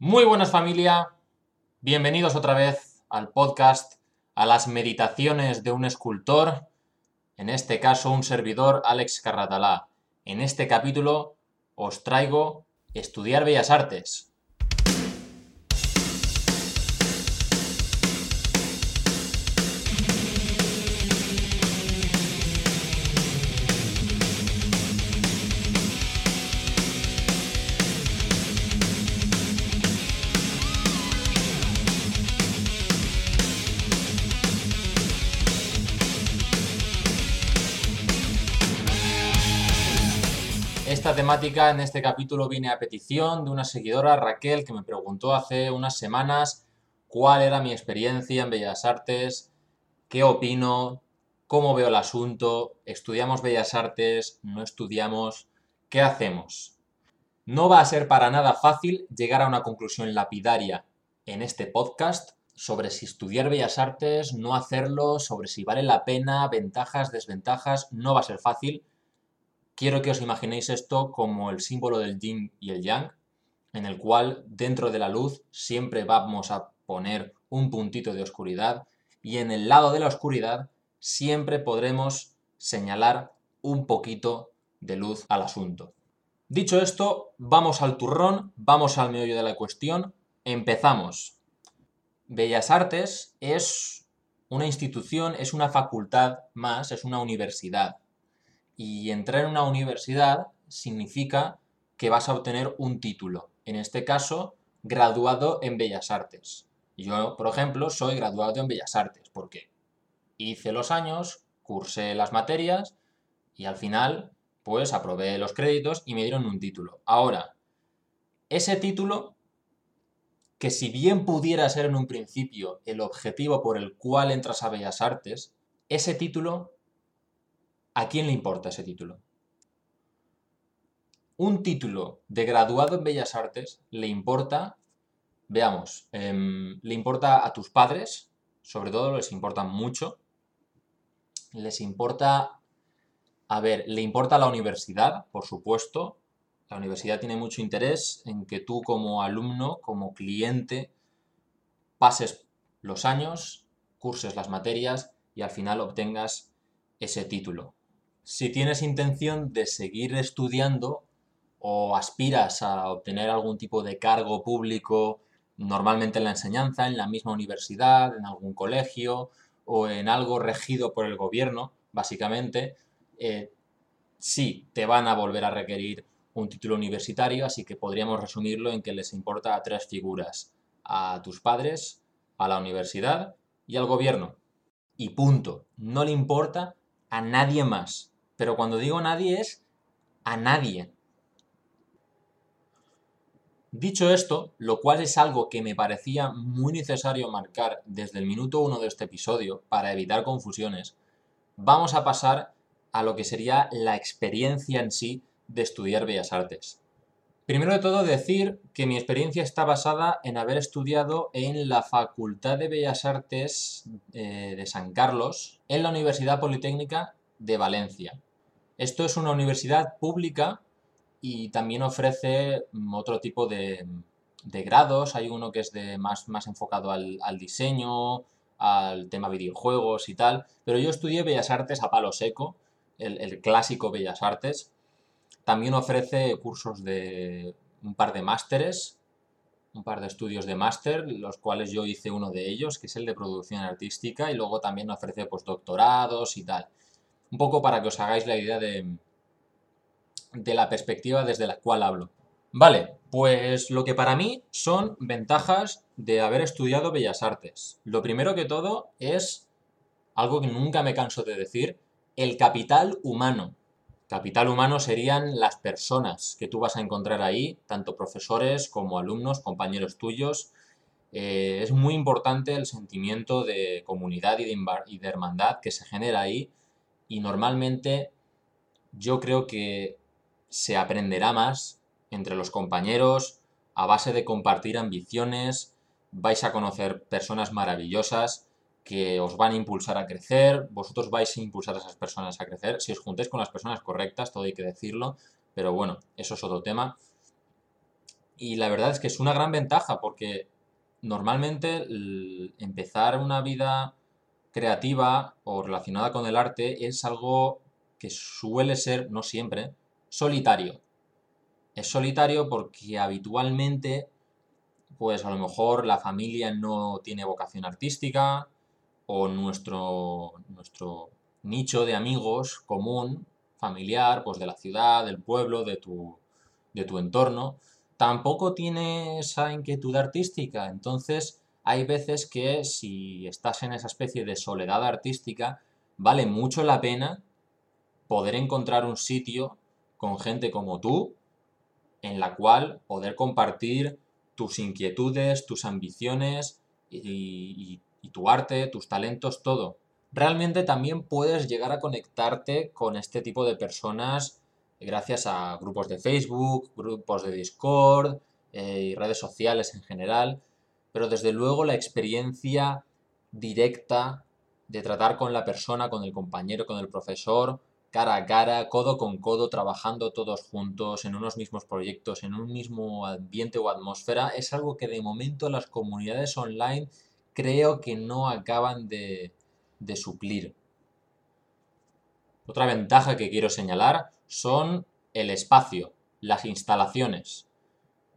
Muy buenas familia, bienvenidos otra vez al podcast, a las meditaciones de un escultor, en este caso un servidor Alex Carratalá. En este capítulo os traigo Estudiar Bellas Artes. En este capítulo viene a petición de una seguidora, Raquel, que me preguntó hace unas semanas cuál era mi experiencia en Bellas Artes, qué opino, cómo veo el asunto, estudiamos Bellas Artes, no estudiamos, qué hacemos. No va a ser para nada fácil llegar a una conclusión lapidaria en este podcast sobre si estudiar Bellas Artes, no hacerlo, sobre si vale la pena, ventajas, desventajas, no va a ser fácil quiero que os imaginéis esto como el símbolo del yin y el yang, en el cual dentro de la luz siempre vamos a poner un puntito de oscuridad y en el lado de la oscuridad siempre podremos señalar un poquito de luz al asunto. Dicho esto, vamos al turrón, vamos al meollo de la cuestión, empezamos. Bellas Artes es una institución, es una facultad más, es una universidad y entrar en una universidad significa que vas a obtener un título. En este caso, graduado en Bellas Artes. Yo, por ejemplo, soy graduado en Bellas Artes porque hice los años, cursé las materias y al final, pues aprobé los créditos y me dieron un título. Ahora, ese título, que si bien pudiera ser en un principio el objetivo por el cual entras a Bellas Artes, ese título ¿A quién le importa ese título? Un título de graduado en Bellas Artes le importa, veamos, em, le importa a tus padres, sobre todo les importa mucho, les importa, a ver, le importa a la universidad, por supuesto, la universidad tiene mucho interés en que tú como alumno, como cliente, pases los años, curses las materias y al final obtengas ese título si tienes intención de seguir estudiando o aspiras a obtener algún tipo de cargo público, normalmente en la enseñanza, en la misma universidad, en algún colegio o en algo regido por el gobierno, básicamente, eh, sí te van a volver a requerir un título universitario, así que podríamos resumirlo en que les importa a tres figuras, a tus padres, a la universidad y al gobierno. Y punto, no le importa a nadie más. Pero cuando digo nadie es a nadie. Dicho esto, lo cual es algo que me parecía muy necesario marcar desde el minuto uno de este episodio para evitar confusiones, vamos a pasar a lo que sería la experiencia en sí de estudiar Bellas Artes. Primero de todo decir que mi experiencia está basada en haber estudiado en la Facultad de Bellas Artes eh, de San Carlos, en la Universidad Politécnica de Valencia. Esto es una universidad pública y también ofrece mm, otro tipo de, grados. Hay uno que es de más, más enfocado al, diseño, al tema videojuegos y tal. Pero yo estudié Bellas Artes a palo seco, el, el clásico Bellas Artes. También ofrece cursos de un par de másteres, un par de estudios de máster, los cuales yo hice uno de ellos, que es el de producción artística, y luego también ofrece postdoctorados y tal un poco para que os hagáis la idea de, de la perspectiva desde la cual hablo. Vale, pues lo que para mí son ventajas de haber estudiado Bellas Artes. Lo primero que todo es algo que nunca me canso de decir, el capital humano. Capital humano serían las personas que tú vas a encontrar ahí, tanto profesores como alumnos, compañeros tuyos. Eh, es muy importante el sentimiento de comunidad y de hermandad que se genera ahí y normalmente yo creo que se aprenderá más entre los compañeros a base de compartir ambiciones, vais a conocer personas maravillosas que os van a impulsar a crecer, vosotros vais a impulsar a esas personas a crecer, si os juntéis con las personas correctas, todo hay que decirlo, pero bueno, eso es otro tema. Y la verdad es que es una gran ventaja porque normalmente empezar una vida creativa o relacionada con el arte es algo que suele ser, no siempre, solitario. Es solitario porque habitualmente, pues a lo mejor la familia no tiene vocación artística o nuestro, nuestro nicho de amigos común, familiar, pues de la ciudad, del pueblo, de tu, de tu entorno, tampoco tiene esa inquietud artística. Entonces, hay veces que si estás en esa especie de soledad artística, vale mucho la pena poder encontrar un sitio con gente como tú, en la cual poder compartir tus inquietudes, tus ambiciones y, tu arte, tus talentos, todo. Realmente también puedes llegar a conectarte con este tipo de personas gracias a grupos de Facebook, grupos de Discord eh, y redes sociales en general pero desde luego la experiencia directa de tratar con la persona, con el compañero, con el profesor, cara a cara, codo con codo, trabajando todos juntos en unos mismos proyectos, en un mismo ambiente o atmósfera, es algo que de momento las comunidades online creo que no acaban de, de suplir. Otra ventaja que quiero señalar son el espacio, las instalaciones.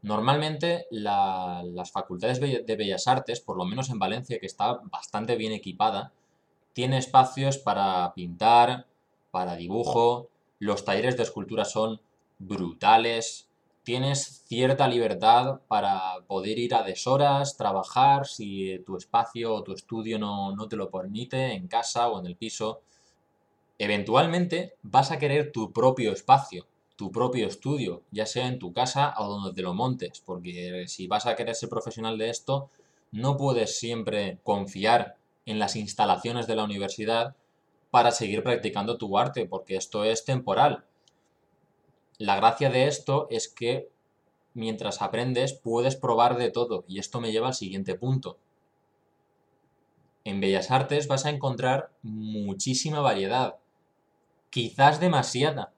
Normalmente las facultades de Bellas Artes, por lo menos en Valencia, que está bastante bien equipada, tiene espacios para pintar, para dibujo, los talleres de escultura son brutales, tienes cierta libertad para poder ir a deshoras, trabajar si tu espacio o tu estudio no, no te lo permite, en casa o en el piso. Eventualmente vas a querer tu propio espacio, tu propio estudio, ya sea en tu casa o donde te lo montes, porque si vas a querer ser profesional de esto, no puedes siempre confiar en las instalaciones de la universidad para seguir practicando tu arte, porque esto es temporal. La gracia de esto es que mientras aprendes puedes probar de todo, y esto me lleva al siguiente punto. En Bellas Artes vas a encontrar muchísima variedad, quizás demasiada,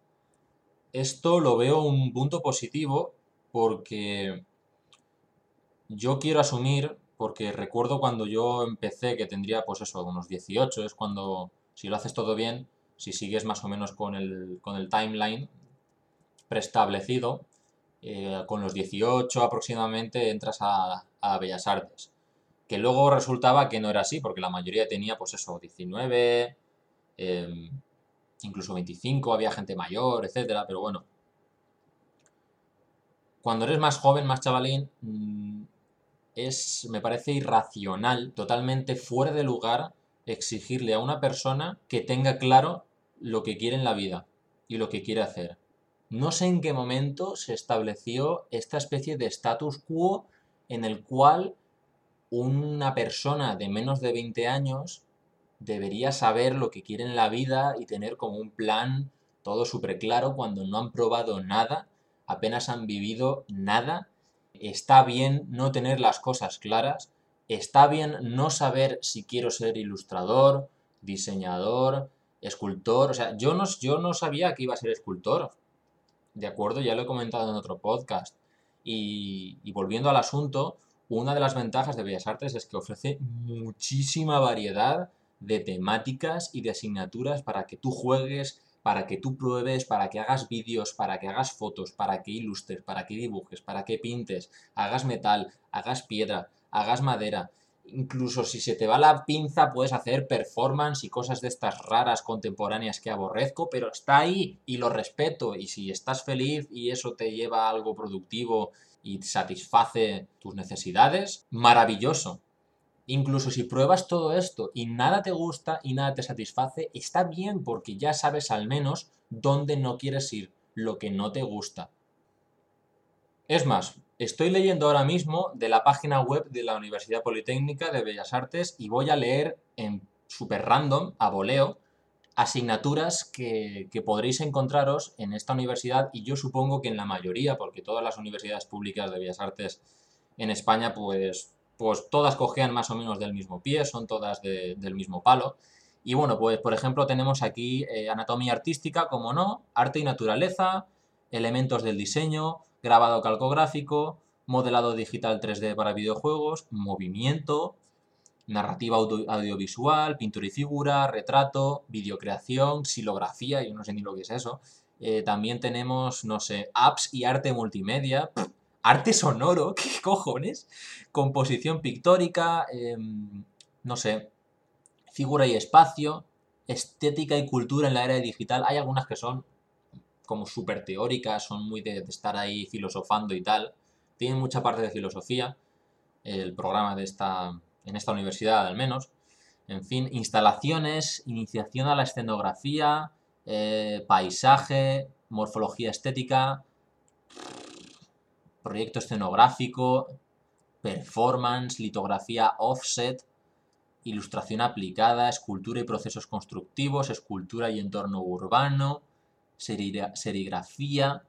esto lo veo un punto positivo porque yo quiero asumir, porque recuerdo cuando yo empecé, que tendría pues eso, unos 18, es cuando, si lo haces todo bien, si sigues más o menos con el, con el timeline preestablecido, eh, con los 18 aproximadamente entras a, Bellas Artes. Que luego resultaba que no era así, porque la mayoría tenía pues eso, 19, incluso 25, había gente mayor, etcétera, pero bueno. Cuando eres más joven, más chavalín, mm, es, me parece irracional, totalmente fuera de lugar, exigirle a una persona que tenga claro lo que quiere en la vida y lo que quiere hacer. No sé en qué momento se estableció esta especie de status quo en el cual una persona de menos de 20 años debería saber lo que quiere en la vida y tener como un plan todo súper claro cuando no han probado nada, apenas han vivido nada. Está bien no tener las cosas claras, está bien no saber si quiero ser ilustrador, diseñador, escultor. O sea, yo no, yo no sabía que iba a ser escultor. De acuerdo, ya lo he comentado en otro podcast. Y, y volviendo al asunto, una de las ventajas de Bellas Artes es que ofrece muchísima variedad de temáticas y de asignaturas para que tú juegues, para que tú pruebes, para que hagas vídeos, para que hagas fotos, para que ilustres, para que dibujes, para que pintes, hagas metal, hagas piedra, hagas madera. Incluso si se te va la pinza puedes hacer performance y cosas de estas raras contemporáneas que aborrezco, pero está ahí y lo respeto. Y si estás feliz y eso te lleva a algo productivo y satisface tus necesidades, maravilloso. Incluso si pruebas todo esto y nada te gusta y nada te satisface, está bien porque ya sabes al menos dónde no quieres ir, lo que no te gusta. Es más, estoy leyendo ahora mismo de la página web de la Universidad Politécnica de Bellas Artes y voy a leer en super random, a voleo, asignaturas que, que, podréis encontraros en esta universidad y yo supongo que en la mayoría, porque todas las universidades públicas de Bellas Artes en España pues pues todas cojean más o menos del mismo pie, son todas del mismo palo. Y bueno, pues por ejemplo tenemos aquí eh, anatomía artística, como no, arte y naturaleza, elementos del diseño, grabado calcográfico, modelado digital 3D para videojuegos, movimiento, narrativa audiovisual, pintura y figura, retrato, videocreación, silografía, yo no sé ni lo que es eso. Eh, también tenemos, no sé, apps y arte multimedia, arte sonoro, ¿qué cojones? Composición pictórica, em, no sé, figura y espacio, estética y cultura en la era digital. Hay algunas que son como súper teóricas, son muy de, estar ahí filosofando y tal. Tienen mucha parte de filosofía, el programa de esta, en esta universidad al menos. En fin, instalaciones, iniciación a la escenografía, eh, paisaje, morfología estética, proyecto escenográfico, performance, litografía offset, ilustración aplicada, escultura y procesos constructivos, escultura y entorno urbano, serigrafía.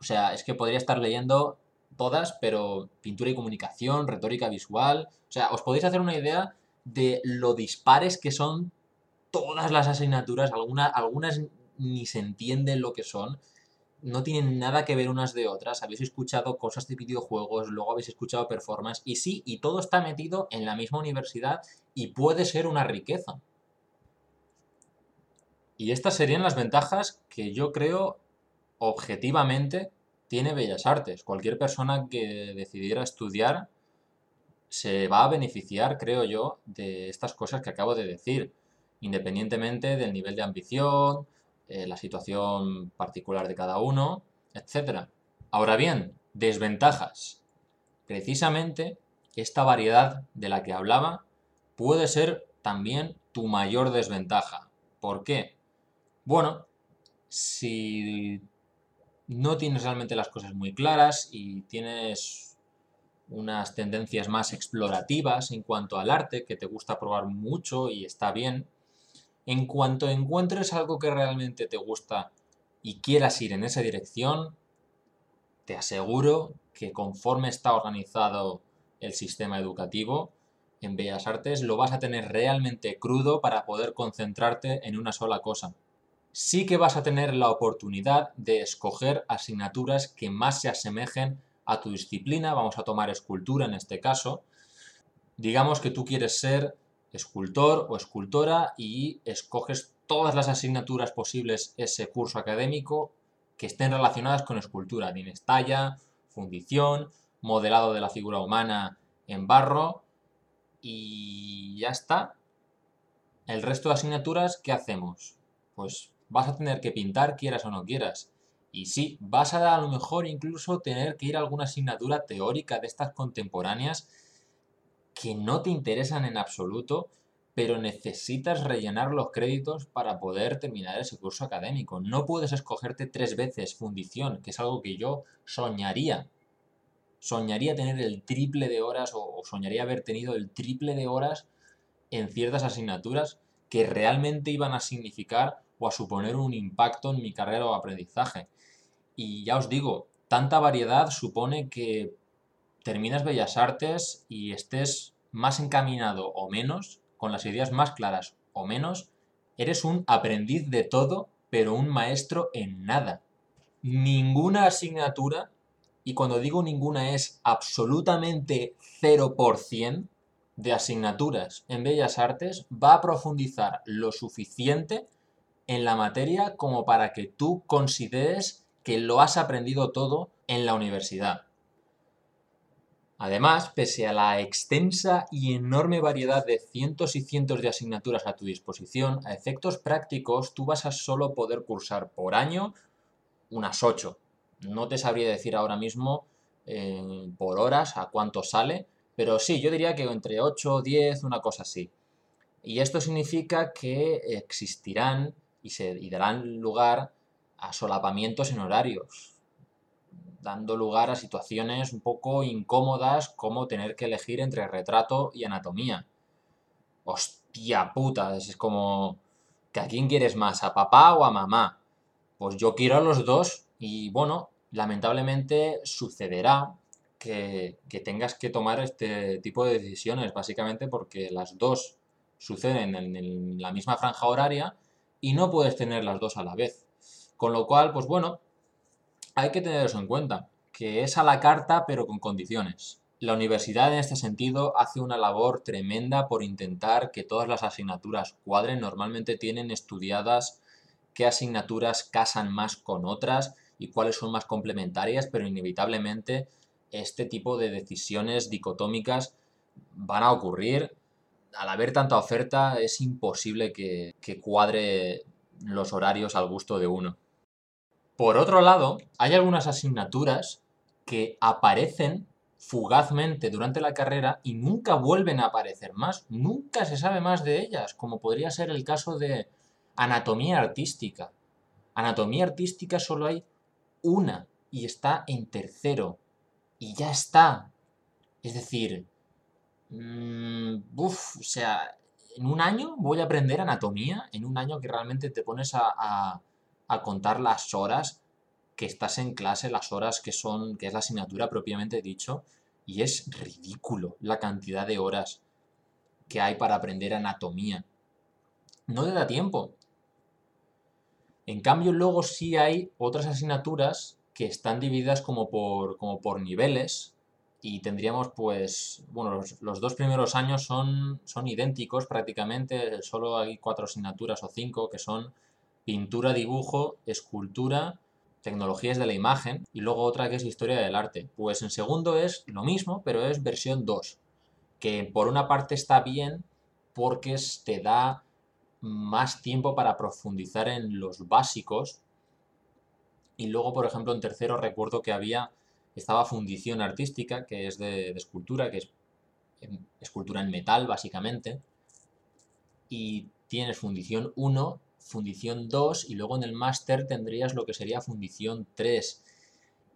O sea, es que podría estar leyendo todas, pero pintura y comunicación, retórica visual. O sea, os podéis hacer una idea de lo dispares que son todas las asignaturas, algunas ni se entienden lo que son, no tienen nada que ver unas de otras, habéis escuchado cosas de videojuegos, luego habéis escuchado performance, y sí, y todo está metido en la misma universidad y puede ser una riqueza. Y estas serían las ventajas que yo creo objetivamente tiene Bellas Artes. Cualquier persona que decidiera estudiar se va a beneficiar, creo yo, de estas cosas que acabo de decir, independientemente del nivel de ambición, eh, la situación particular de cada uno, etc. Ahora bien, desventajas. Precisamente esta variedad de la que hablaba puede ser también tu mayor desventaja. ¿Por qué? Bueno, si no tienes realmente las cosas muy claras y tienes unas tendencias más explorativas en cuanto al arte, que te gusta probar mucho y está bien, en cuanto encuentres algo que realmente te gusta y quieras ir en esa dirección, te aseguro que conforme está organizado el sistema educativo en Bellas Artes, lo vas a tener realmente crudo para poder concentrarte en una sola cosa sí que vas a tener la oportunidad de escoger asignaturas que más se asemejen a tu disciplina. Vamos a tomar escultura en este caso. Digamos que tú quieres ser escultor o escultora y escoges todas las asignaturas posibles ese curso académico que estén relacionadas con escultura. Tienes talla, fundición, modelado de la figura humana en barro y ya está. El resto de asignaturas, ¿qué hacemos? Pues vas a tener que pintar quieras o no quieras. Y sí, vas a a lo mejor incluso tener que ir a alguna asignatura teórica de estas contemporáneas que no te interesan en absoluto, pero necesitas rellenar los créditos para poder terminar ese curso académico. No puedes escogerte tres veces fundición, que es algo que yo soñaría. Soñaría tener el triple de horas o, soñaría haber tenido el triple de horas en ciertas asignaturas que realmente iban a significar o a suponer un impacto en mi carrera o aprendizaje. Y ya os digo, tanta variedad supone que terminas Bellas Artes y estés más encaminado o menos, con las ideas más claras o menos, eres un aprendiz de todo, pero un maestro en nada. Ninguna asignatura, y cuando digo ninguna es absolutamente 0% de asignaturas en Bellas Artes, va a profundizar lo suficiente en la materia como para que tú consideres que lo has aprendido todo en la universidad. Además, pese a la extensa y enorme variedad de cientos y cientos de asignaturas a tu disposición, a efectos prácticos tú vas a solo poder cursar por año unas 8. No te sabría decir ahora mismo eh, por horas a cuánto sale, pero sí, yo diría que entre 8 o 10, una cosa así. Y esto significa que existirán y, se, darán lugar a solapamientos en horarios, dando lugar a situaciones un poco incómodas como tener que elegir entre retrato y anatomía. Hostia puta, es como que a quién quieres más, a papá o a mamá. Pues yo quiero a los dos y bueno, lamentablemente sucederá que, que, tengas que tomar este tipo de decisiones, básicamente porque las dos suceden en la misma franja horaria y no puedes tener las dos a la vez. Con lo cual, pues bueno, hay que tener eso en cuenta, que es a la carta pero con condiciones. La universidad en este sentido hace una labor tremenda por intentar que todas las asignaturas cuadren. Normalmente tienen estudiadas qué asignaturas casan más con otras y cuáles son más complementarias, pero inevitablemente este tipo de decisiones dicotómicas van a ocurrir. Al haber tanta oferta es imposible que, que cuadre los horarios al gusto de uno. Por otro lado, hay algunas asignaturas que aparecen fugazmente durante la carrera y nunca vuelven a aparecer más, nunca se sabe más de ellas, como podría ser el caso de anatomía artística. Anatomía artística solo hay una y está en tercero y ya está. Es decir, mmm, o sea, en un año voy a aprender anatomía, en un año que realmente te pones a, a contar las horas que estás en clase, las horas que son, que es la asignatura propiamente dicho, y es ridículo la cantidad de horas que hay para aprender anatomía. No te da tiempo. En cambio, luego sí hay otras asignaturas que están divididas como por, como por niveles y tendríamos pues, bueno, los, los, dos primeros años son, son idénticos prácticamente, solo hay cuatro asignaturas o cinco que son pintura, dibujo, escultura tecnologías de la imagen y luego otra que es historia del arte. Pues en segundo es lo mismo, pero es versión 2, que por una parte está bien porque te da más tiempo para profundizar en los básicos y luego, por ejemplo, en tercero recuerdo que había, estaba fundición artística, que es de, de escultura, que es escultura en metal, básicamente, y tienes fundición 1 fundición 2 y luego en el máster tendrías lo que sería fundición 3.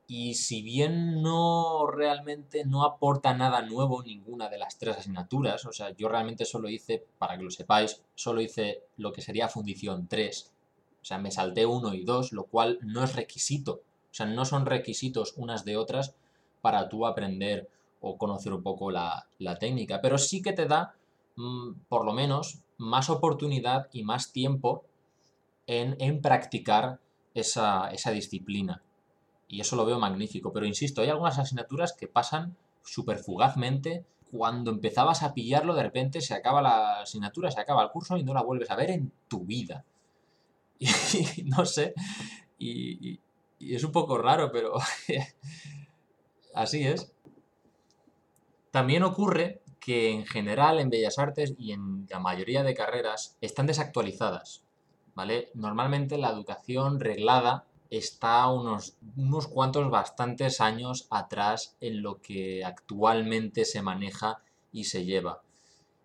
Y si bien no realmente no aporta nada nuevo ninguna de las tres asignaturas, o sea, yo realmente solo hice, para que lo sepáis, solo hice lo que sería fundición 3. O sea, me salté 1 y 2, lo cual no es requisito. O sea, no son requisitos unas de otras para tú aprender o conocer un poco la, la técnica. Pero sí que te da, mmm, por lo menos, más oportunidad y más tiempo en, practicar esa, disciplina. Y eso lo veo magnífico. Pero insisto, hay algunas asignaturas que pasan súper fugazmente. Cuando empezabas a pillarlo, de repente se acaba la asignatura, se acaba el curso y no la vuelves a ver en tu vida. Y, no sé, y, y, es un poco raro, pero así es. También ocurre que en general en Bellas Artes y en la mayoría de carreras están desactualizadas. Normalmente la educación reglada está unos, unos cuantos bastantes años atrás en lo que actualmente se maneja y se lleva.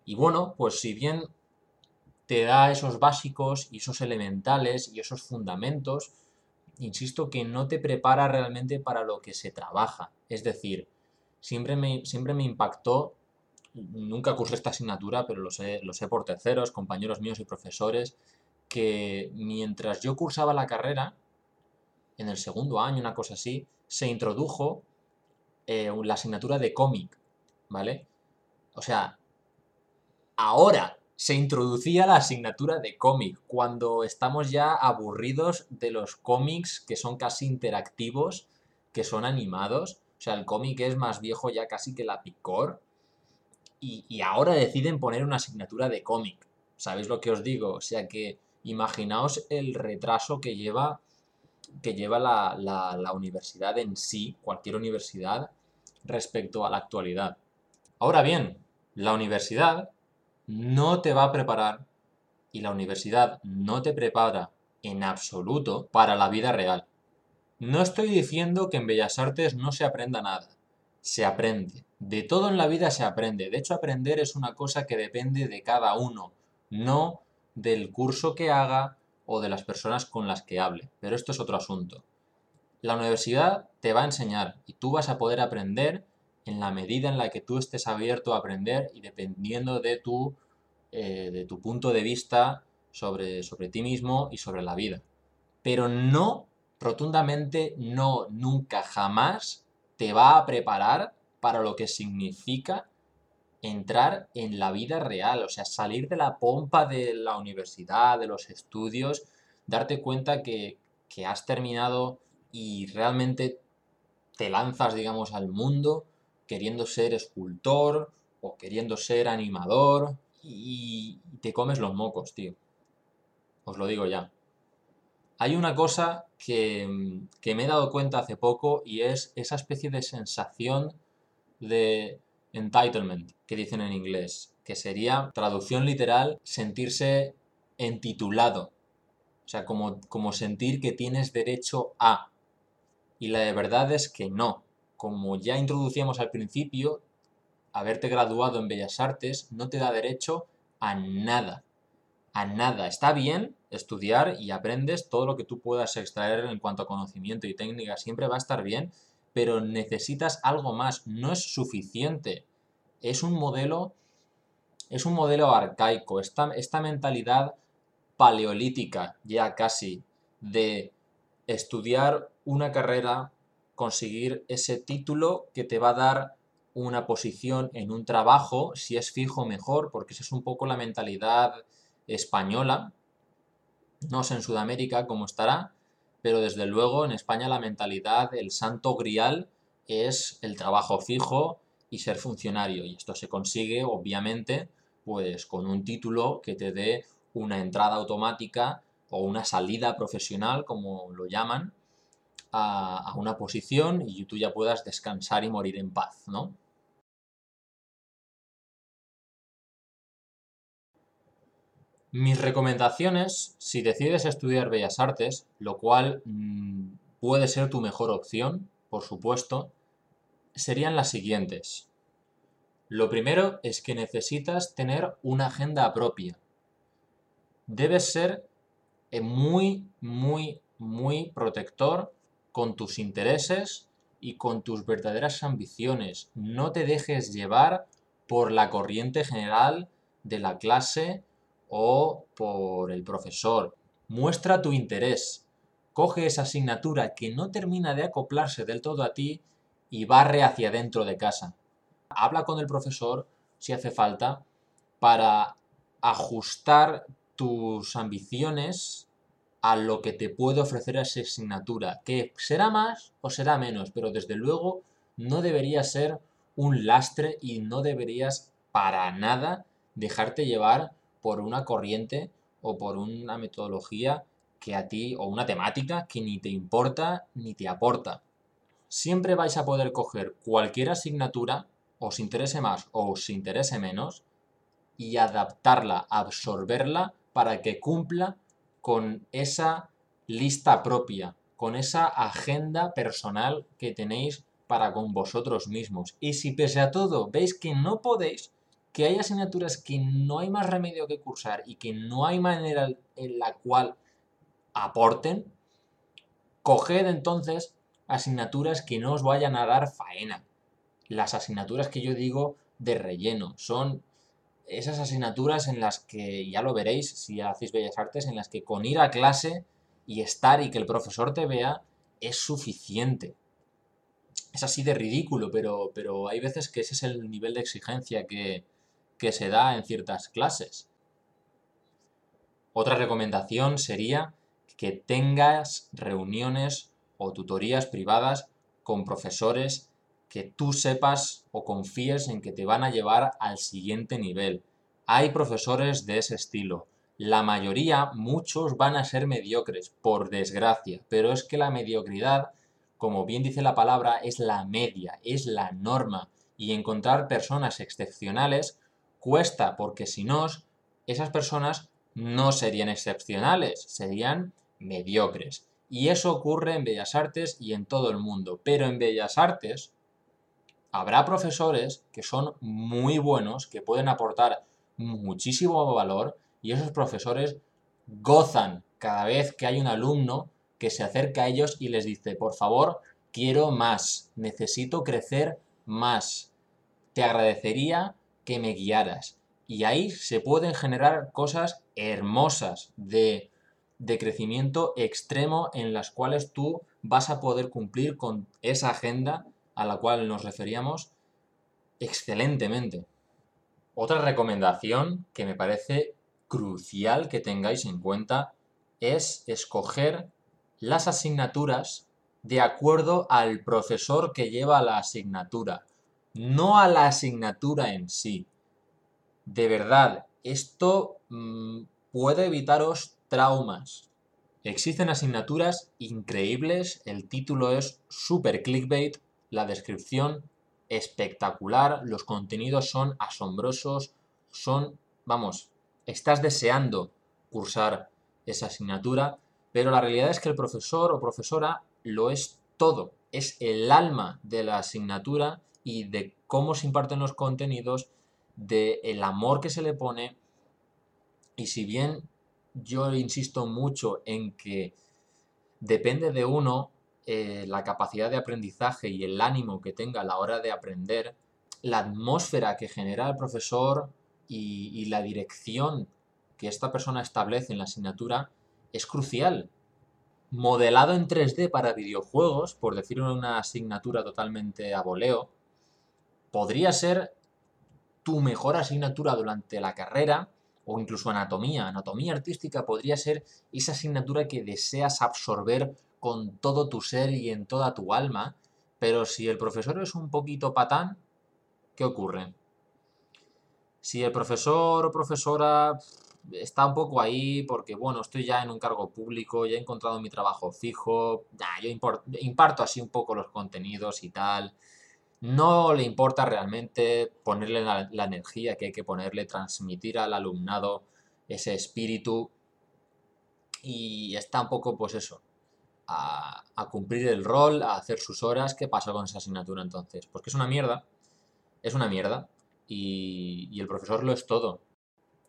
Y bueno, pues si bien te da esos básicos y esos elementales y esos fundamentos, insisto que no te prepara realmente para lo que se trabaja. Es decir, siempre me, siempre me impactó, nunca cursé esta asignatura, pero lo sé, lo sé por terceros, compañeros míos y profesores, que mientras yo cursaba la carrera, en el segundo año, una cosa así, se introdujo eh, la asignatura de cómic, ¿vale? O sea, ahora se introducía la asignatura de cómic, cuando estamos ya aburridos de los cómics que son casi interactivos, que son animados. O sea, el cómic es más viejo ya casi que la picor. Y, y ahora deciden poner una asignatura de cómic. ¿Sabéis lo que os digo? O sea que imaginaos el retraso que lleva, que lleva la, universidad en sí, cualquier universidad, respecto a la actualidad. Ahora bien, la universidad no te va a preparar y la universidad no te prepara en absoluto para la vida real. No estoy diciendo que en Bellas Artes no se aprenda nada. Se aprende. De todo en la vida se aprende. De hecho, aprender es una cosa que depende de cada uno, no del curso que haga o de las personas con las que hable, pero esto es otro asunto. La universidad te va a enseñar y tú vas a poder aprender en la medida en la que tú estés abierto a aprender y dependiendo de tu, eh, de tu punto de vista sobre, sobre ti mismo y sobre la vida. Pero no, rotundamente no, nunca, jamás te va a preparar para lo que significa entrar en la vida real, o sea, salir de la pompa de la universidad, de los estudios, darte cuenta que, has terminado y realmente te lanzas, digamos, al mundo queriendo ser escultor o queriendo ser animador y te comes los mocos, tío. Os lo digo ya. Hay una cosa que, que me he dado cuenta hace poco y es esa especie de sensación de entitlement que dicen en inglés, que sería traducción literal sentirse entitulado. O sea, como, como sentir que tienes derecho a. Y la verdad es que no. Como ya introducíamos al principio, haberte graduado en Bellas Artes no te da derecho a nada. A nada. Está bien estudiar y aprendes todo lo que tú puedas extraer en cuanto a conocimiento y técnica. Siempre va a estar bien, pero necesitas algo más. No es suficiente. Es un modelo, es un modelo arcaico. Esta, esta mentalidad paleolítica ya casi de estudiar una carrera, conseguir ese título que te va a dar una posición en un trabajo, si es fijo mejor, porque esa es un poco la mentalidad española. No sé en Sudamérica cómo estará, pero desde luego en España la mentalidad, el santo grial es el trabajo fijo y ser funcionario. Y esto se consigue, obviamente, pues con un título que te dé una entrada automática o una salida profesional, como lo llaman, a, una posición y tú ya puedas descansar y morir en paz, ¿no? Mis recomendaciones, si decides estudiar Bellas Artes, lo cual mm, puede ser tu mejor opción, por supuesto, serían las siguientes. Lo primero es que necesitas tener una agenda propia debes ser eh, muy, muy, muy protector con tus intereses y con tus verdaderas ambiciones. No te dejes llevar por la corriente general de la clase o por el profesor. Muestra tu interés. Coge esa asignatura que no termina de acoplarse del todo a ti y barre hacia dentro de casa. Habla con el profesor si hace falta para ajustar tus ambiciones a lo que te puede ofrecer esa asignatura, que será más o será menos, pero desde luego no debería ser un lastre y no deberías para nada dejarte llevar por una corriente o por una metodología que a ti, o una temática que ni te importa ni te aporta. Siempre vais a poder coger cualquier asignatura, os interese más o os interese menos, y adaptarla, absorberla para que cumpla con esa lista propia, con esa agenda personal que tenéis para con vosotros mismos. Y si pese a todo veis que no podéis, que hay asignaturas que no hay más remedio que cursar y que no hay manera en la cual aporten, coged entonces asignaturas que no os vayan a dar faena. Las asignaturas que yo digo de relleno son esas asignaturas en las que, ya lo veréis si hacéis Bellas Artes, en las que con ir a clase y estar y que el profesor te vea es suficiente. Es así de ridículo, pero, pero hay veces que ese es el nivel de exigencia que, que se da en ciertas clases. Otra recomendación sería que tengas reuniones o tutorías privadas con profesores que tú sepas o confíes en que te van a llevar al siguiente nivel. Hay profesores de ese estilo. La mayoría, muchos van a ser mediocres, por desgracia, pero es que la mediocridad, como bien dice la palabra, es la media, es la norma, y encontrar personas excepcionales cuesta, porque si no, esas personas no serían excepcionales, serían mediocres. Y eso ocurre en Bellas Artes y en todo el mundo, pero en Bellas Artes habrá profesores que son muy buenos, que pueden aportar muchísimo valor y esos profesores gozan cada vez que hay un alumno que se acerca a ellos y les dice, por favor, quiero más, necesito crecer más, te agradecería que me guiaras. Y ahí se pueden generar cosas hermosas de, de crecimiento extremo en las cuales tú vas a poder cumplir con esa agenda a la cual nos referíamos excelentemente. Otra recomendación que me parece crucial que tengáis en cuenta es escoger las asignaturas de acuerdo al profesor que lleva la asignatura, no a la asignatura en sí. De verdad, esto mm, puede evitaros traumas. Existen asignaturas increíbles, el título es super clickbait, la descripción espectacular, los contenidos son asombrosos, son, vamos, estás deseando cursar esa asignatura, pero la realidad es que el profesor o profesora lo es todo, es el alma de la asignatura y de cómo se imparten los contenidos, de el amor que se le pone y si bien yo insisto mucho en que depende de uno eh, la capacidad de aprendizaje y el ánimo que tenga a la hora de aprender, la atmósfera que genera el profesor y, la dirección que esta persona establece en la asignatura es crucial. Modelado en 3D para videojuegos, por decirlo una asignatura totalmente a voleo, podría ser tu mejor asignatura durante la carrera o incluso anatomía. Anatomía artística podría ser esa asignatura que deseas absorber con todo tu ser y en toda tu alma, pero si el profesor es un poquito patán, ¿qué ocurre? Si el profesor o profesora está un poco ahí porque, bueno, estoy ya en un cargo público, ya he encontrado mi trabajo fijo, ya, yo imparto así un poco los contenidos y tal, no le importa realmente ponerle la, energía que hay que ponerle, transmitir al alumnado ese espíritu y está un poco, pues eso, a, cumplir el rol, a hacer sus horas. ¿Qué pasa con esa asignatura entonces? Pues que es una mierda, es una mierda y, y el profesor lo es todo.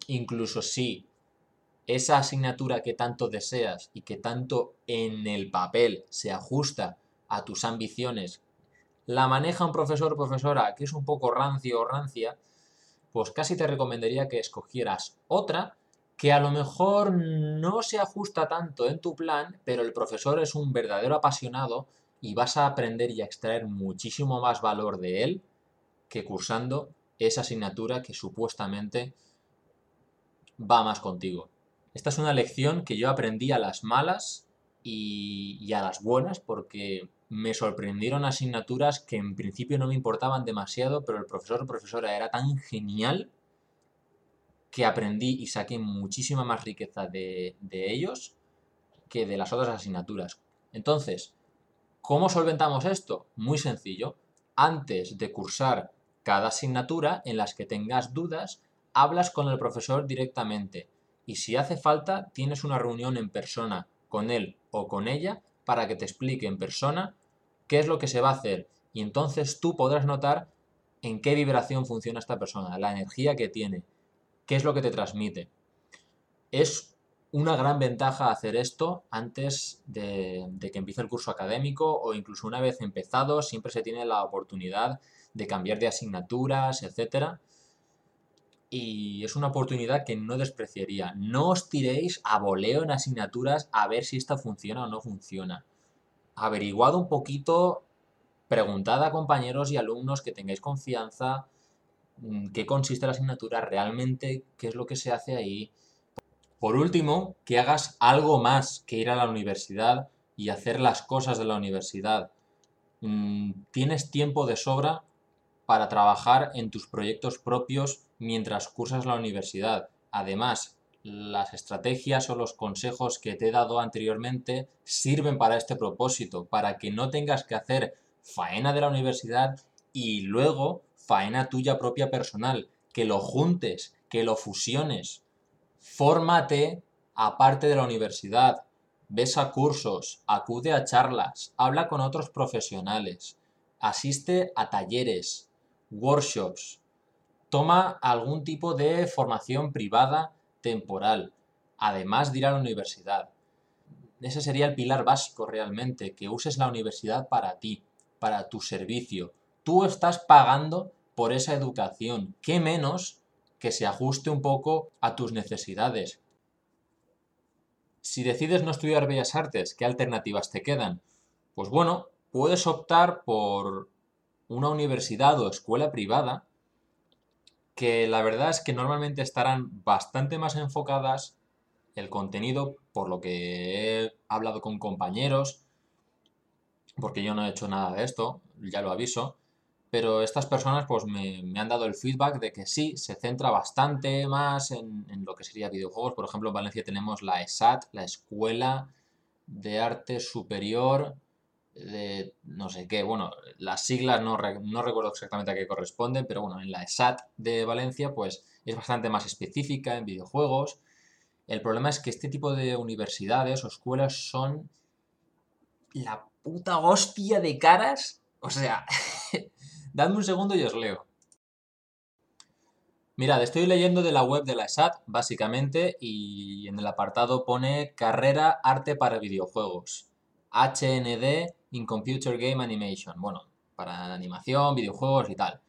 Incluso si esa asignatura que tanto deseas y que tanto en el papel se ajusta a tus ambiciones la maneja un profesor o profesora que es un poco rancio o rancia, pues casi te recomendaría que escogieras otra que a lo mejor no se ajusta tanto en tu plan, pero el profesor es un verdadero apasionado y vas a aprender y a extraer muchísimo más valor de él que cursando esa asignatura que supuestamente va más contigo. Esta es una lección que yo aprendí a las malas y, y a las buenas porque me sorprendieron asignaturas que en principio no me importaban demasiado, pero el profesor o profesora era tan genial que aprendí y saqué muchísima más riqueza de, de ellos que de las otras asignaturas. Entonces, ¿cómo solventamos esto? Muy sencillo. Antes de cursar cada asignatura en las que tengas dudas, hablas con el profesor directamente y si hace falta tienes una reunión en persona con él o con ella para que te explique en persona qué es lo que se va a hacer. Y entonces tú podrás notar en qué vibración funciona esta persona, la energía que tiene, qué es lo que te transmite. Es una gran ventaja hacer esto antes de, que empiece el curso académico o incluso una vez empezado, siempre se tiene la oportunidad de cambiar de asignaturas, etc. Y es una oportunidad que no despreciaría. No os tiréis a voleo en asignaturas a ver si esta funciona o no funciona. Averiguad un poquito, preguntad a compañeros y alumnos que tengáis confianza, mm, qué consiste la asignatura realmente, qué es lo que se hace ahí. Por último, que hagas algo más que ir a la universidad y hacer las cosas de la universidad. Mm, tienes tiempo de sobra para trabajar en tus proyectos propios mientras cursas la universidad. Además, las estrategias o los consejos que te he dado anteriormente sirven para este propósito, para que no tengas que hacer faena de la universidad y luego faena tuya propia personal, que lo juntes, que lo fusiones. Fórmate aparte de la universidad, ves a cursos, acude a charlas, habla con otros profesionales, asiste a talleres, workshops, toma algún tipo de formación privada temporal, además de ir a la universidad. Ese sería el pilar básico realmente, que uses la universidad para ti, para tu servicio. Tú estás pagando por esa educación, qué menos que se ajuste un poco a tus necesidades. Si decides no estudiar Bellas Artes, ¿qué alternativas te quedan? Pues bueno, puedes optar por una universidad o escuela privada que la verdad es que normalmente estarán bastante más enfocadas el contenido, por lo que he hablado con compañeros, porque yo no he hecho nada de esto, ya lo aviso, pero estas personas pues me, han dado el feedback de que sí, se centra bastante más en, en, lo que sería videojuegos. Por ejemplo, en Valencia tenemos la ESAT, la Escuela de Arte Superior de no sé qué, bueno, las siglas no, no, recuerdo exactamente a qué corresponden, pero bueno, en la ESAT de Valencia pues es bastante más específica en videojuegos. El problema es que este tipo de universidades o escuelas son la puta hostia de caras. O sea, dadme un segundo y os leo. Mirad, estoy leyendo de la web de la ESAT, básicamente, y en el apartado pone Carrera Arte para Videojuegos. HND in Computer Game Animation. Bueno, para animación, videojuegos y tal.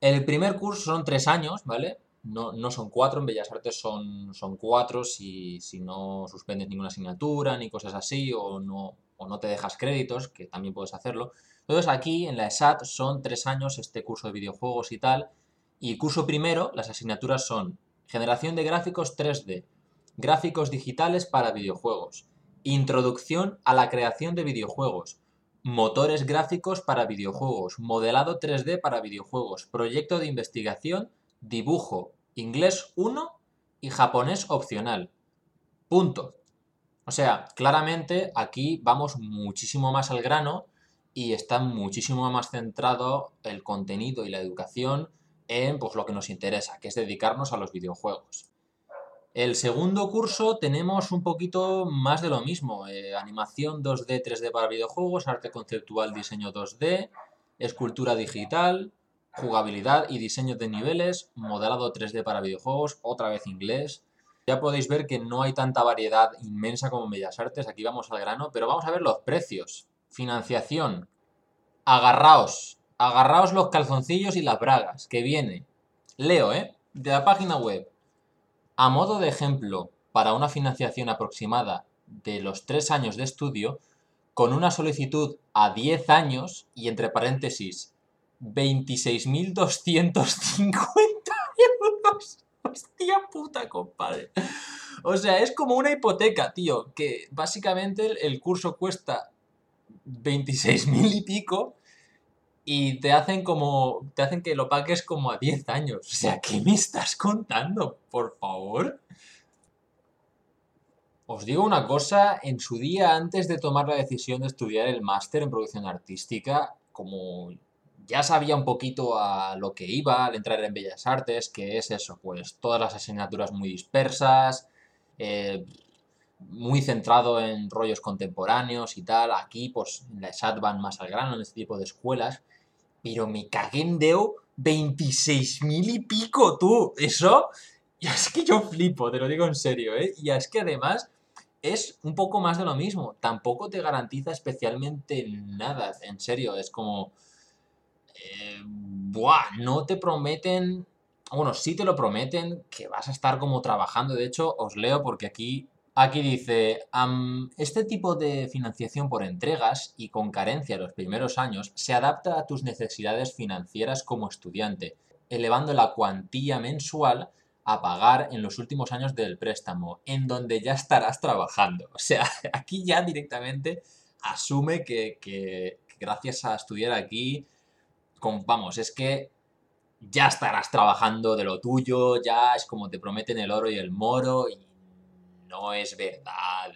El primer curso son tres años, ¿vale? No, no son cuatro, en Bellas Artes son, son cuatro si, si no suspendes ninguna asignatura ni cosas así o no, o no te dejas créditos, que también puedes hacerlo. Entonces aquí en la ESAT son tres años este curso de videojuegos y tal. Y curso primero, las asignaturas son generación de gráficos 3D, gráficos digitales para videojuegos, introducción a la creación de videojuegos, motores gráficos para videojuegos, modelado 3D para videojuegos, proyecto de investigación, dibujo, inglés 1 y japonés opcional. Punto. O sea, claramente aquí vamos muchísimo más al grano y está muchísimo más centrado el contenido y la educación en pues, lo que nos interesa, que es dedicarnos a los videojuegos. El segundo curso tenemos un poquito más de lo mismo, eh, animación 2D, 3D para videojuegos, arte conceptual, diseño 2D, escultura digital, jugabilidad y diseño de niveles, modelado 3D para videojuegos, otra vez inglés. Ya podéis ver que no hay tanta variedad inmensa como en Bellas Artes, aquí vamos al grano, pero vamos a ver los precios. Financiación. Agarraos, agarraos los calzoncillos y las bragas, que viene. Leo, ¿eh? De la página web. A modo de ejemplo, para una financiación aproximada de los tres años de estudio, con una solicitud a 10 años y entre paréntesis 26.250 euros. Hostia puta, compadre. O sea, es como una hipoteca, tío, que básicamente el curso cuesta 26.000 y pico y te hacen como. te hacen que lo pagues como a 10 años. O sea, ¿qué me estás contando? Por favor. Os digo una cosa, en su día, antes de tomar la decisión de estudiar el máster en producción artística, como ya sabía un poquito a lo que iba al entrar en Bellas Artes, que es eso, pues todas las asignaturas muy dispersas, eh, muy centrado en rollos contemporáneos y tal. Aquí, pues en la ESAT van más al grano en este tipo de escuelas pero me cagué en Deo 26 mil y pico, tú. Eso, ya es que yo flipo, te lo digo en serio, ¿eh? Y es que además es un poco más de lo mismo. Tampoco te garantiza especialmente nada, en serio. Es como... Eh, buah, no te prometen... Bueno, sí te lo prometen que vas a estar como trabajando. De hecho, os leo porque aquí Aquí dice, este tipo de financiación por entregas y con carencia los primeros años se adapta a tus necesidades financieras como estudiante, elevando la cuantía mensual a pagar en los últimos años del préstamo, en donde ya estarás trabajando. O sea, aquí ya directamente asume que, gracias a estudiar aquí, vamos, es que ya estarás trabajando de lo tuyo, ya es como te prometen el oro y el moro y no es verdad.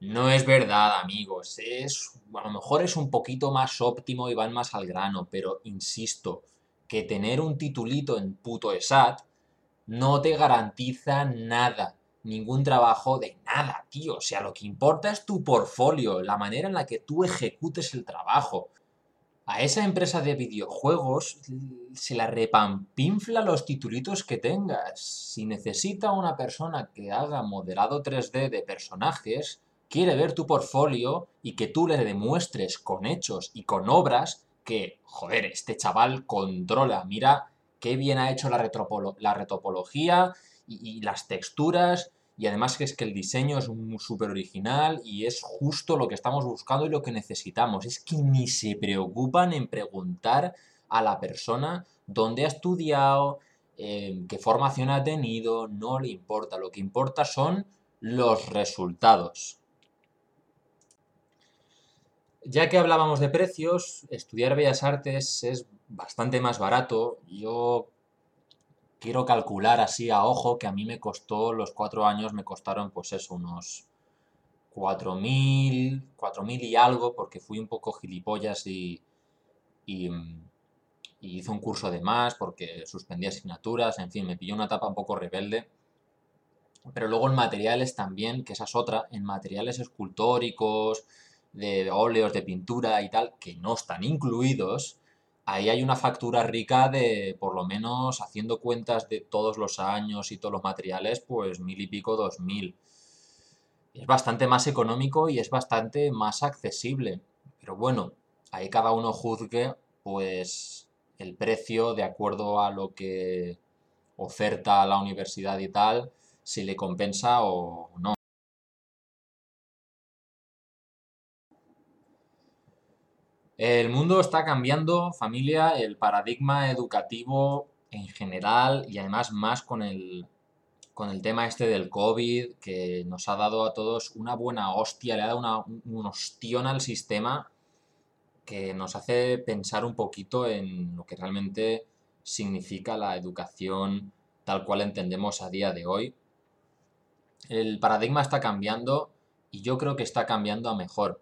No es verdad, amigos. Es, a lo mejor es un poquito más óptimo y van más al grano, pero insisto, que tener un titulito en puto ESAT no te garantiza nada, ningún trabajo de nada, tío. O sea, lo que importa es tu portfolio, la manera en la que tú ejecutes el trabajo a esa empresa de videojuegos se la repampinfla los titulitos que tengas. Si necesita una persona que haga modelado 3D de personajes, quiere ver tu portfolio y que tú le demuestres con hechos y con obras que, joder, este chaval controla, mira qué bien ha hecho la, retopología y las texturas y además que es que el diseño es súper original y es justo lo que estamos buscando y lo que necesitamos. Es que ni se preocupan en preguntar a la persona dónde ha estudiado, eh, qué formación ha tenido, no le importa. Lo que importa son los resultados. Ya que hablábamos de precios, estudiar Bellas Artes es bastante más barato. Yo quiero calcular así a ojo que a mí me costó, los cuatro años me costaron pues eso, unos 4.000, 4.000 y algo, porque fui un poco gilipollas y, y, y, hice un curso de más, porque suspendí asignaturas, en fin, me pilló una etapa un poco rebelde. Pero luego en materiales también, que esa es otra, en materiales escultóricos, de óleos, de pintura y tal, que no están incluidos, ahí hay una factura rica de, por lo menos, haciendo cuentas de todos los años y todos los materiales, pues mil y pico, dos mil. Es bastante más económico y es bastante más accesible. Pero bueno, ahí cada uno juzgue, pues, el precio de acuerdo a lo que oferta la universidad y tal, si le compensa o no. El mundo está cambiando, familia, el paradigma educativo en general y además más con el, con el tema este del COVID que nos ha dado a todos una buena hostia, le ha dado una, un ostión al sistema que nos hace pensar un poquito en lo que realmente significa la educación tal cual entendemos a día de hoy. El paradigma está cambiando y yo creo que está cambiando a mejor.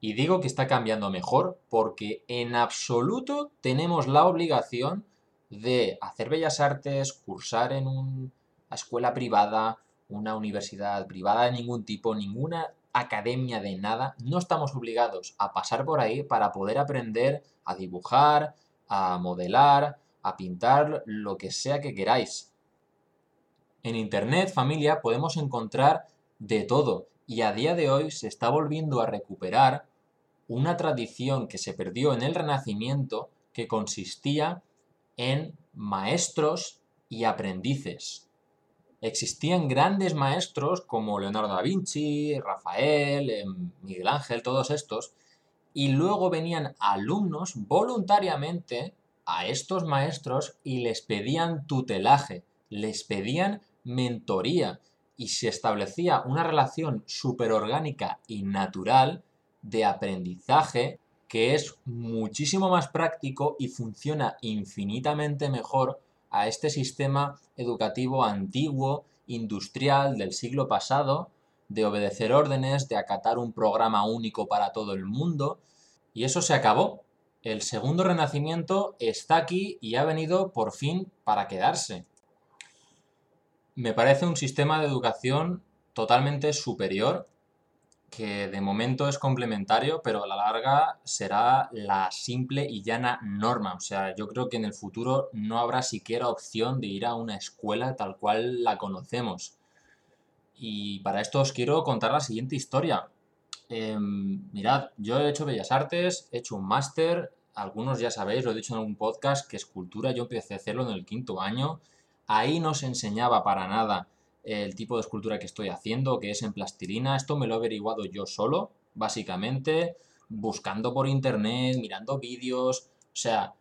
Y digo que está cambiando mejor porque en absoluto tenemos la obligación de hacer bellas artes, cursar en una escuela privada, una universidad privada de ningún tipo, ninguna academia de nada. No estamos obligados a pasar por ahí para poder aprender a dibujar, a modelar, a pintar, lo que sea que queráis. En Internet, familia, podemos encontrar de todo y a día de hoy se está volviendo a recuperar una tradición que se perdió en el Renacimiento que consistía en maestros y aprendices. Existían grandes maestros como Leonardo da Vinci, Rafael, em, Miguel Ángel, todos estos, y luego venían alumnos voluntariamente a estos maestros y les pedían tutelaje, les pedían mentoría y se establecía una relación orgánica y natural de aprendizaje que es muchísimo más práctico y funciona infinitamente mejor a este sistema educativo antiguo, industrial del siglo pasado, de obedecer órdenes, de acatar un programa único para todo el mundo. Y eso se acabó. El segundo renacimiento está aquí y ha venido por fin para quedarse. Me parece un sistema de educación totalmente superior que de momento es complementario, pero a la larga será la simple y llana norma. O sea, yo creo que en el futuro no habrá siquiera opción de ir a una escuela tal cual la conocemos. Y para esto os quiero contar la siguiente historia. Em, mirad, yo he hecho Bellas Artes, he hecho un máster, algunos ya sabéis, lo he dicho en algún podcast, que escultura yo empecé a hacerlo en el quinto año. Ahí no se enseñaba para nada el tipo de escultura que estoy haciendo, que es en plastilina. Esto me lo he averiguado yo solo, básicamente, buscando por internet, mirando vídeos. O sea,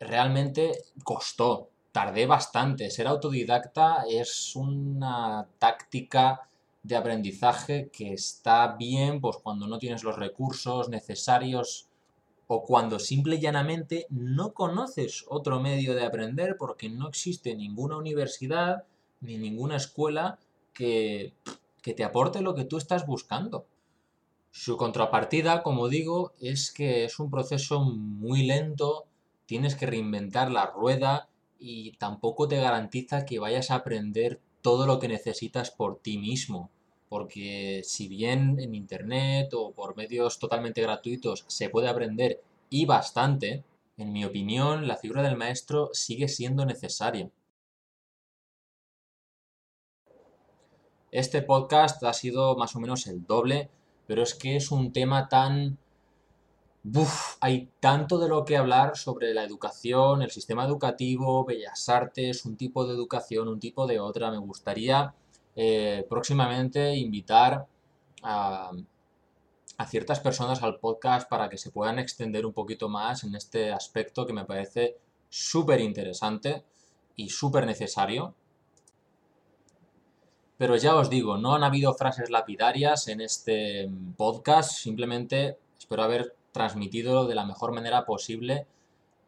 realmente costó, tardé bastante. Ser autodidacta es una táctica de aprendizaje que está bien pues cuando no tienes los recursos necesarios o cuando simple y llanamente no conoces otro medio de aprender porque no existe ninguna universidad ni ninguna escuela que, que te aporte lo que tú estás buscando. Su contrapartida, como digo, es que es un proceso muy lento, tienes que reinventar la rueda y tampoco te garantiza que vayas a aprender todo lo que necesitas por ti mismo. Porque si bien en internet o por medios totalmente gratuitos se puede aprender y bastante, en mi opinión la figura del maestro sigue siendo necesaria. Este podcast ha sido más o menos el doble, pero es que es un tema tan... Uf, hay tanto de lo que hablar sobre la educación, el sistema educativo, bellas artes, un tipo de educación, un tipo de otra. Me gustaría eh, próximamente invitar a, a ciertas personas al podcast para que se puedan extender un poquito más en este aspecto que me parece súper interesante y súper necesario Pero ya os digo, no han habido frases lapidarias en este podcast, simplemente espero haber transmitido de la mejor manera posible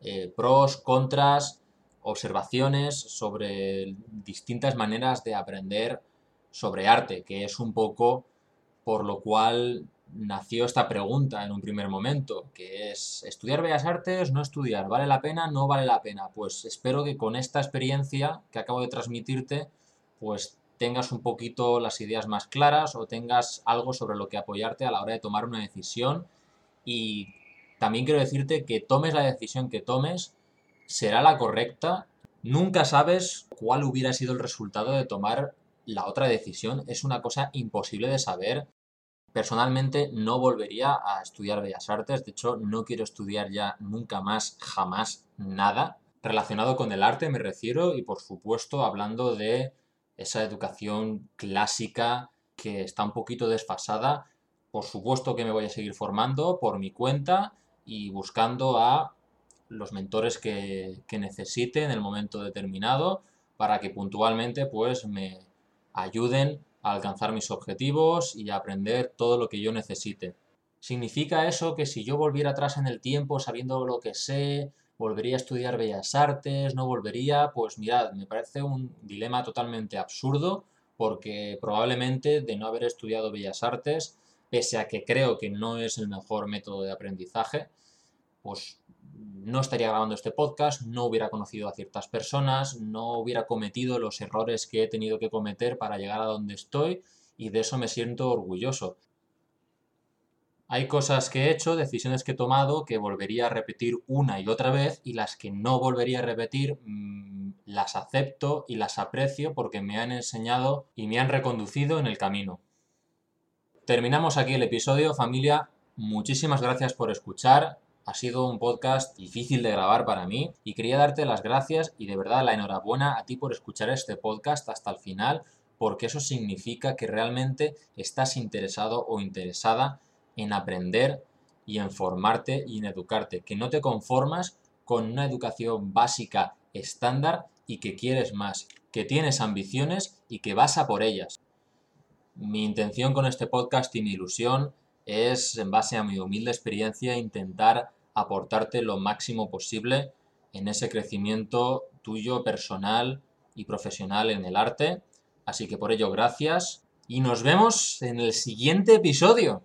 eh, pros, contras, observaciones sobre distintas maneras de aprender sobre arte, que es un poco por lo cual nació esta pregunta en un primer momento, que es ¿estudiar Bellas Artes? ¿No estudiar? ¿Vale la pena? ¿No vale la pena? Pues espero que con esta experiencia que acabo de transmitirte, pues tengas un poquito las ideas más claras o tengas algo sobre lo que apoyarte a la hora de tomar una decisión y también quiero decirte que tomes la decisión que tomes, será la correcta. Nunca sabes cuál hubiera sido el resultado de tomar la otra decisión. Es una cosa imposible de saber. Personalmente no volvería a estudiar Bellas Artes, de hecho no quiero estudiar ya nunca más, jamás, nada relacionado con el arte me refiero y por supuesto hablando de esa educación clásica que está un poquito desfasada. Por supuesto que me voy a seguir formando por mi cuenta y buscando a los mentores que, que necesite en el momento determinado para que puntualmente pues me ayuden a alcanzar mis objetivos y a aprender todo lo que yo necesite. ¿Significa eso que si yo volviera atrás en el tiempo sabiendo lo que sé, volvería a estudiar bellas artes, no volvería? Pues mirad, me parece un dilema totalmente absurdo porque probablemente de no haber estudiado bellas artes, pese a que creo que no es el mejor método de aprendizaje, pues no estaría grabando este podcast, no hubiera conocido a ciertas personas, no hubiera cometido los errores que he tenido que cometer para llegar a donde estoy y de eso me siento orgulloso. Hay cosas que he hecho, decisiones que he tomado que volvería a repetir una y otra vez y las que no volvería a repetir mmm, las acepto y las aprecio porque me han enseñado y me han reconducido en el camino. Terminamos aquí el episodio, familia. Muchísimas gracias por escuchar. Ha sido un podcast difícil de grabar para mí y quería darte las gracias y de verdad la enhorabuena a ti por escuchar este podcast hasta el final porque eso significa que realmente estás interesado o interesada en aprender y en formarte y en educarte, que no te conformas con una educación básica estándar y que quieres más, que tienes ambiciones y que vas a por ellas. Mi intención con este podcast y mi ilusión es, en base a mi humilde experiencia, intentar aportarte lo máximo posible en ese crecimiento tuyo personal y profesional en el arte. Así que por ello gracias y nos vemos en el siguiente episodio.